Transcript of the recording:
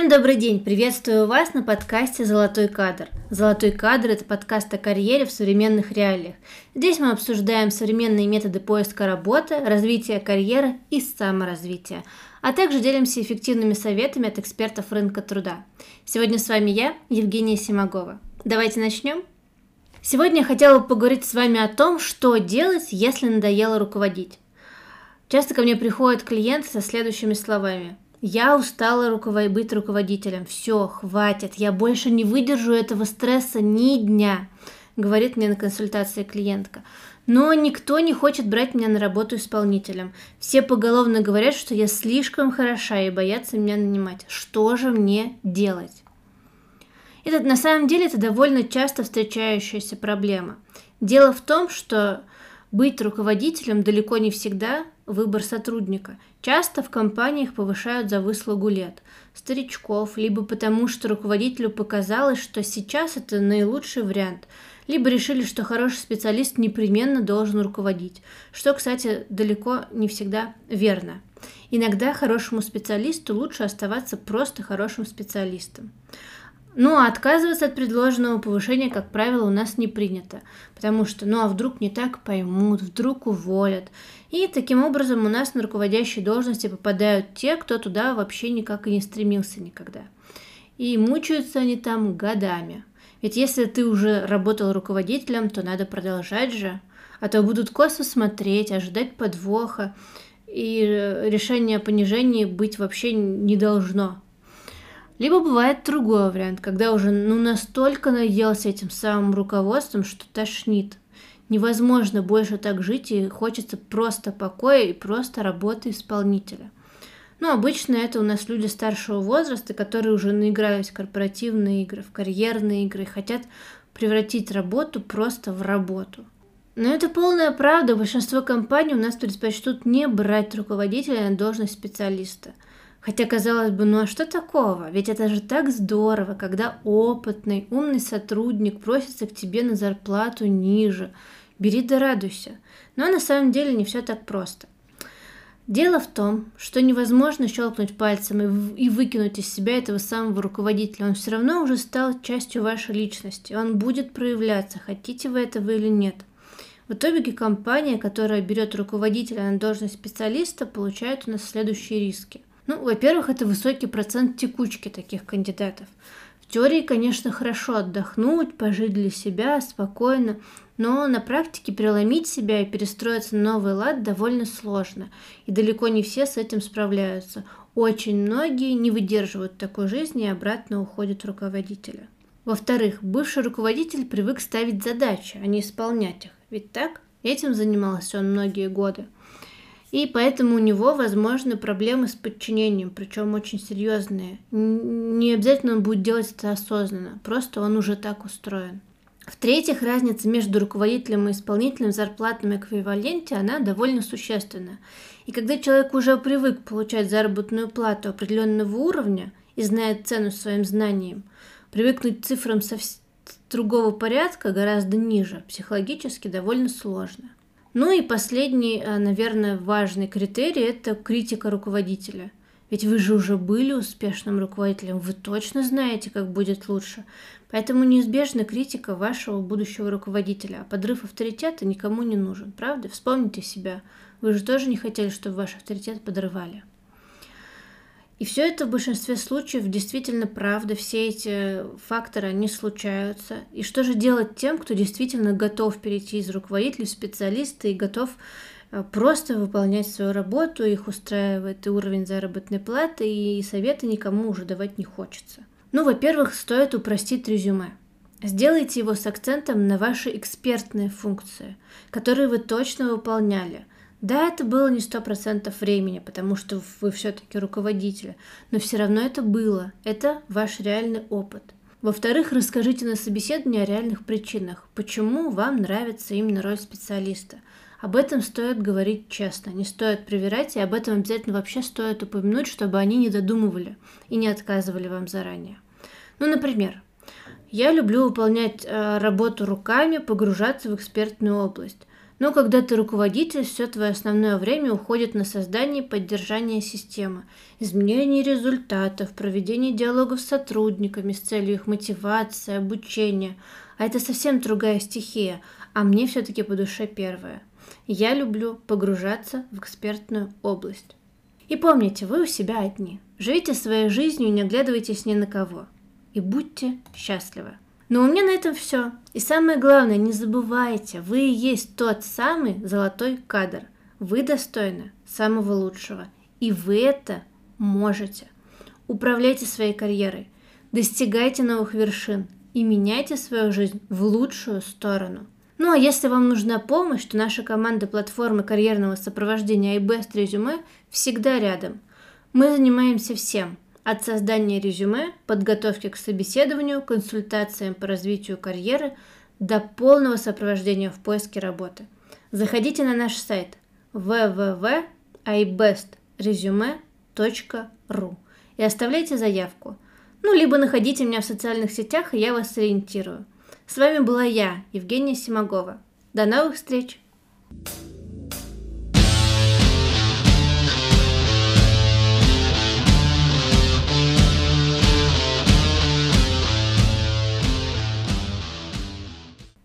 добрый день! Приветствую вас на подкасте «Золотой кадр». «Золотой кадр» — это подкаст о карьере в современных реалиях. Здесь мы обсуждаем современные методы поиска работы, развития карьеры и саморазвития, а также делимся эффективными советами от экспертов рынка труда. Сегодня с вами я, Евгения Симагова. Давайте начнем. Сегодня я хотела бы поговорить с вами о том, что делать, если надоело руководить. Часто ко мне приходят клиенты со следующими словами. Я устала руковод... быть руководителем. Все, хватит. Я больше не выдержу этого стресса ни дня, говорит мне на консультации клиентка. Но никто не хочет брать меня на работу исполнителем. Все поголовно говорят, что я слишком хороша и боятся меня нанимать. Что же мне делать? Это на самом деле это довольно часто встречающаяся проблема. Дело в том, что быть руководителем далеко не всегда выбор сотрудника. Часто в компаниях повышают за выслугу лет старичков, либо потому, что руководителю показалось, что сейчас это наилучший вариант, либо решили, что хороший специалист непременно должен руководить, что, кстати, далеко не всегда верно. Иногда хорошему специалисту лучше оставаться просто хорошим специалистом. Ну, а отказываться от предложенного повышения, как правило, у нас не принято, потому что, ну, а вдруг не так поймут, вдруг уволят. И таким образом у нас на руководящие должности попадают те, кто туда вообще никак и не стремился никогда. И мучаются они там годами. Ведь если ты уже работал руководителем, то надо продолжать же, а то будут косо смотреть, ожидать подвоха, и решение о понижении быть вообще не должно. Либо бывает другой вариант, когда уже ну настолько наелся этим самым руководством, что тошнит. Невозможно больше так жить и хочется просто покоя и просто работы исполнителя. Ну, обычно это у нас люди старшего возраста, которые уже наигрались в корпоративные игры, в карьерные игры, и хотят превратить работу просто в работу. Но это полная правда. Большинство компаний у нас предпочтут не брать руководителя на должность специалиста – Хотя, казалось бы, ну а что такого? Ведь это же так здорово, когда опытный, умный сотрудник просится к тебе на зарплату ниже. Бери да радуйся. Но на самом деле не все так просто. Дело в том, что невозможно щелкнуть пальцем и, выкинуть из себя этого самого руководителя. Он все равно уже стал частью вашей личности. Он будет проявляться, хотите вы этого или нет. В итоге компания, которая берет руководителя на должность специалиста, получает у нас следующие риски – ну, во-первых, это высокий процент текучки таких кандидатов. В теории, конечно, хорошо отдохнуть, пожить для себя спокойно, но на практике переломить себя и перестроиться на новый лад довольно сложно, и далеко не все с этим справляются. Очень многие не выдерживают такой жизни и обратно уходят руководителя. Во-вторых, бывший руководитель привык ставить задачи, а не исполнять их. Ведь так? Этим занимался он многие годы. И поэтому у него возможны проблемы с подчинением, причем очень серьезные. Не обязательно он будет делать это осознанно, просто он уже так устроен. В-третьих, разница между руководителем и исполнителем в зарплатном эквиваленте, она довольно существенна. И когда человек уже привык получать заработную плату определенного уровня и знает цену своим знаниям, привыкнуть к цифрам со другого порядка гораздо ниже, психологически довольно сложно. Ну и последний, э, наверное, важный критерий – это критика руководителя. Ведь вы же уже были успешным руководителем, вы точно знаете, как будет лучше. Поэтому неизбежна критика вашего будущего руководителя, а подрыв авторитета никому не нужен, правда? Вспомните себя. Вы же тоже не хотели, чтобы ваш авторитет подрывали. И все это в большинстве случаев действительно правда, все эти факторы, они случаются. И что же делать тем, кто действительно готов перейти из руководителя в специалиста и готов э, просто выполнять свою работу, их устраивает и уровень заработной платы, и советы никому уже давать не хочется. Ну, во-первых, стоит упростить резюме. Сделайте его с акцентом на ваши экспертные функции, которые вы точно выполняли – да, это было не сто процентов времени, потому что вы все-таки руководитель, но все равно это было. Это ваш реальный опыт. Во-вторых, расскажите на собеседовании о реальных причинах, почему вам нравится именно роль специалиста. Об этом стоит говорить честно, не стоит проверять, и об этом обязательно вообще стоит упомянуть, чтобы они не додумывали и не отказывали вам заранее. Ну, например, я люблю выполнять э, работу руками, погружаться в экспертную область. Но когда ты руководитель, все твое основное время уходит на создание и поддержание системы, изменение результатов, проведение диалогов с сотрудниками с целью их мотивации, обучения. А это совсем другая стихия, а мне все-таки по душе первая. Я люблю погружаться в экспертную область. И помните, вы у себя одни. Живите своей жизнью и не оглядывайтесь ни на кого. И будьте счастливы. Но у меня на этом все. И самое главное, не забывайте, вы и есть тот самый золотой кадр. Вы достойны самого лучшего. И вы это можете. Управляйте своей карьерой, достигайте новых вершин и меняйте свою жизнь в лучшую сторону. Ну а если вам нужна помощь, то наша команда платформы карьерного сопровождения iBest резюме всегда рядом. Мы занимаемся всем – от создания резюме, подготовки к собеседованию, консультациям по развитию карьеры до полного сопровождения в поиске работы. Заходите на наш сайт www.ibestresume.ru и оставляйте заявку. Ну, либо находите меня в социальных сетях, и я вас сориентирую. С вами была я, Евгения Симагова. До новых встреч!